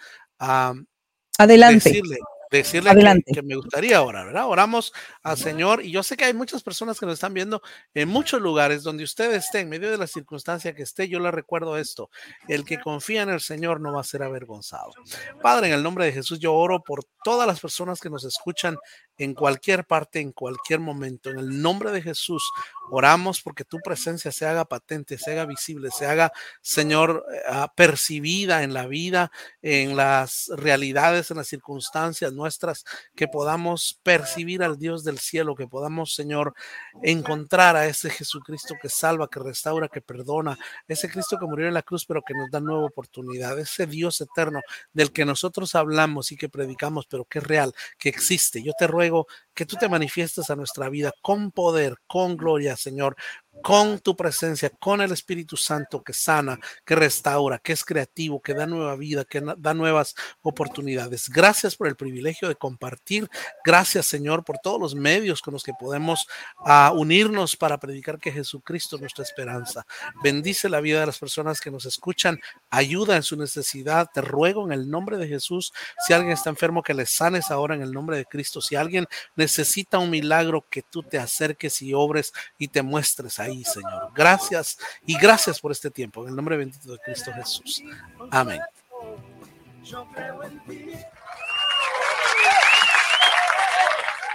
[SPEAKER 3] Adelante.
[SPEAKER 4] decirle, decirle que, que, me gustaría orar, ¿verdad? Oramos al Señor y yo sé que hay muchas personas que nos están viendo en muchos lugares donde usted esté, en medio de la circunstancia que esté, yo le recuerdo esto, el que confía en el Señor no va a ser avergonzado. Padre, en el nombre de Jesús, yo oro por todas las personas que nos escuchan en cualquier parte, en cualquier momento. En el nombre de Jesús, oramos porque tu presencia se haga patente, se haga visible, se haga, Señor, eh, ah, percibida en la vida, en las realidades, en las circunstancias nuestras, que podamos percibir al Dios del cielo, que podamos, Señor, encontrar a ese Jesucristo que salva, que restaura, que perdona, ese Cristo que murió en la cruz, pero que nos da nueva oportunidad, ese Dios eterno del que nosotros hablamos y que predicamos, pero que es real, que existe. Yo te ruego que tú te manifiestes a nuestra vida con poder, con gloria, Señor, con tu presencia, con el Espíritu Santo que sana, que restaura, que es creativo, que da nueva vida, que da nuevas oportunidades. Gracias por el privilegio de compartir. Gracias, Señor, por todos los medios con los que podemos uh, unirnos para predicar que Jesucristo es nuestra esperanza. Bendice la vida de las personas que nos escuchan. Ayuda en su necesidad. Te ruego en el nombre de Jesús. Si alguien está enfermo, que le sanes ahora en el nombre de Cristo. Si alguien necesita un milagro, que tú te acerques y obres y te muestres ahí, Señor. Gracias y gracias por este tiempo. En el nombre bendito de Cristo Jesús. Amén.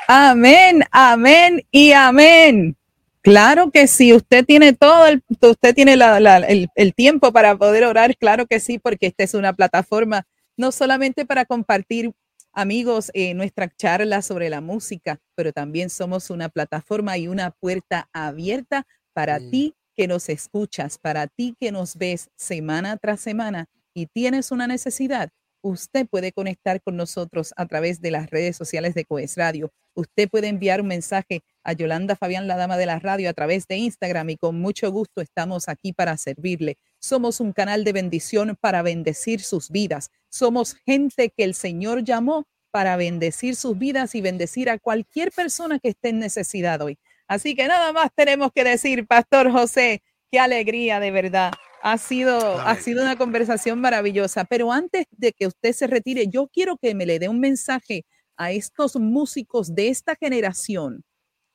[SPEAKER 3] Amén, amén y amén. Claro que sí, usted tiene todo, el, usted tiene el, tiempo para poder orar, claro que sí, porque esta es una plataforma no solamente para compartir amigos eh, nuestra charla sobre la música, pero también somos una plataforma y una puerta abierta para mm. ti que nos escuchas, para ti que nos ves semana tras semana y tienes una necesidad, usted puede conectar con nosotros a través de las redes sociales de Coes Radio. Usted puede enviar un mensaje a Yolanda Fabián, la dama de la radio, a través de Instagram y con mucho gusto estamos aquí para servirle. Somos un canal de bendición para bendecir sus vidas. Somos gente que el Señor llamó para bendecir sus vidas y bendecir a cualquier persona que esté en necesidad hoy. Así que nada más tenemos que decir, Pastor José, qué alegría de verdad. Ha sido, ha sido una conversación maravillosa. Pero antes de que usted se retire, yo quiero que me le dé un mensaje a estos músicos de esta generación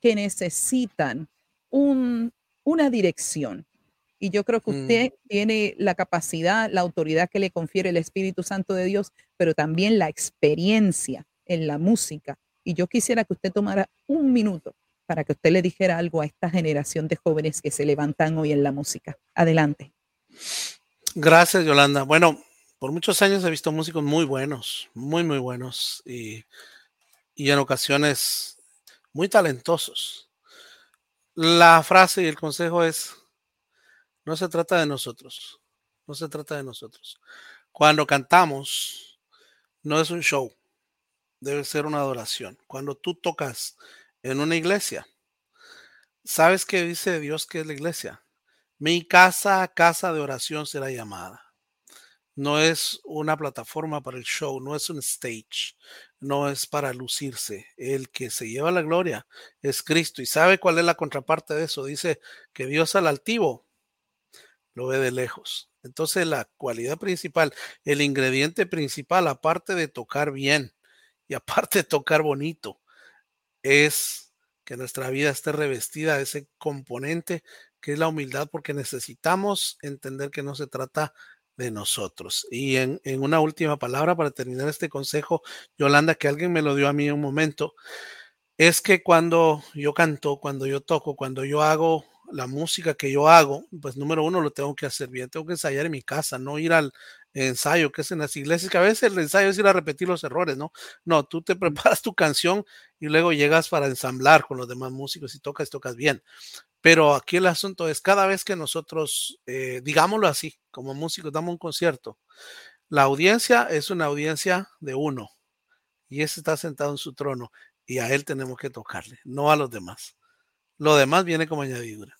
[SPEAKER 3] que necesitan un, una dirección. Y yo creo que mm. usted mm. tiene la capacidad, la autoridad que le confiere el Espíritu Santo de Dios, pero también la experiencia en la música. Y yo quisiera que usted tomara un minuto para que usted le dijera algo a esta generación de jóvenes que se levantan hoy en la música. Adelante.
[SPEAKER 4] Gracias, Yolanda. Bueno, por muchos años he visto músicos muy buenos, muy, muy buenos y, y en ocasiones muy talentosos. La frase y el consejo es, no se trata de nosotros, no se trata de nosotros. Cuando cantamos, no es un show, debe ser una adoración. Cuando tú tocas en una iglesia. ¿Sabes qué dice Dios que es la iglesia? Mi casa, casa de oración será llamada. No es una plataforma para el show, no es un stage, no es para lucirse. El que se lleva la gloria es Cristo. ¿Y sabe cuál es la contraparte de eso? Dice que Dios al altivo lo ve de lejos. Entonces la cualidad principal, el ingrediente principal, aparte de tocar bien y aparte de tocar bonito, es que nuestra vida esté revestida de ese componente que es la humildad, porque necesitamos entender que no se trata de nosotros. Y en, en, una última palabra para terminar este consejo, Yolanda, que alguien me lo dio a mí un momento, es que cuando yo canto, cuando yo toco, cuando yo hago la música que yo hago, pues número uno lo tengo que hacer bien, tengo que ensayar en mi casa, no ir al ensayo que es en las iglesias, que a veces el ensayo es ir a repetir los errores, ¿no? No, tú te preparas tu canción y luego llegas para ensamblar con los demás músicos y tocas, tocas bien. Pero aquí el asunto es cada vez que nosotros, eh, digámoslo así, como músicos, damos un concierto, la audiencia es una audiencia de uno y ese está sentado en su trono y a él tenemos que tocarle, no a los demás. Lo demás viene como añadidura.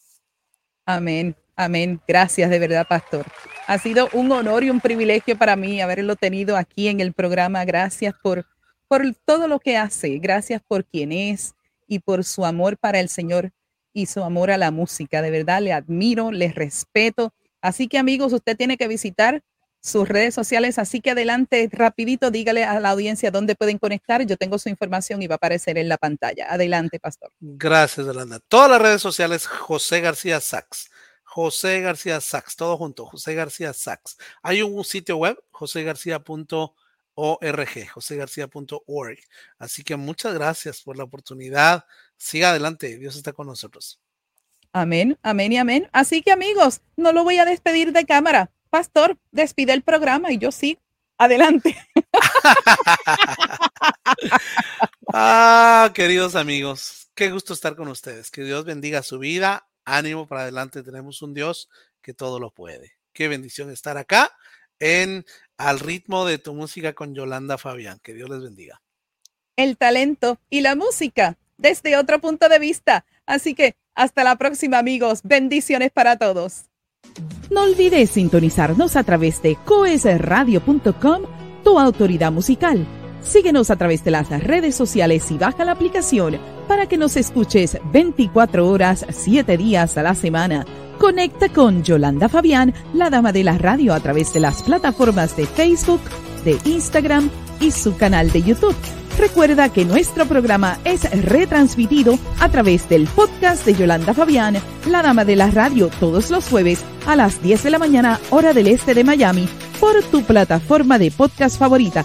[SPEAKER 3] Amén, amén. Gracias de verdad, pastor. Ha sido un honor y un privilegio para mí haberlo tenido aquí en el programa. Gracias por, por todo lo que hace. Gracias por quien es y por su amor para el Señor y su amor a la música. De verdad, le admiro, le respeto. Así que amigos, usted tiene que visitar sus redes sociales. Así que adelante, rapidito, dígale a la audiencia dónde pueden conectar. Yo tengo su información y va a aparecer en la pantalla. Adelante, pastor.
[SPEAKER 4] Gracias, Yolanda. Todas las redes sociales, José García Sax. José García Sax, todo junto, José García Sax. Hay un sitio web, josegarcía.org, josegarcía.org. Así que muchas gracias por la oportunidad. Siga adelante, Dios está con nosotros.
[SPEAKER 3] Amén, amén y amén. Así que amigos, no lo voy a despedir de cámara pastor, despide el programa y yo sí, adelante.
[SPEAKER 4] ah, queridos amigos, qué gusto estar con ustedes. Que Dios bendiga su vida. Ánimo para adelante. Tenemos un Dios que todo lo puede. Qué bendición estar acá en Al ritmo de tu música con Yolanda Fabián. Que Dios les bendiga.
[SPEAKER 3] El talento y la música desde otro punto de vista. Así que hasta la próxima amigos. Bendiciones para todos. No olvides sintonizarnos a través de coesradio.com, tu autoridad musical. Síguenos a través de las redes sociales y baja la aplicación para que nos escuches 24 horas, 7 días a la semana. Conecta con Yolanda Fabián, la dama de la radio, a través de las plataformas de Facebook, de Instagram y su canal de YouTube. Recuerda que nuestro programa es retransmitido a través del podcast de Yolanda Fabián, la dama de la radio, todos los jueves a las 10 de la mañana, hora del este de Miami, por tu plataforma de podcast favorita.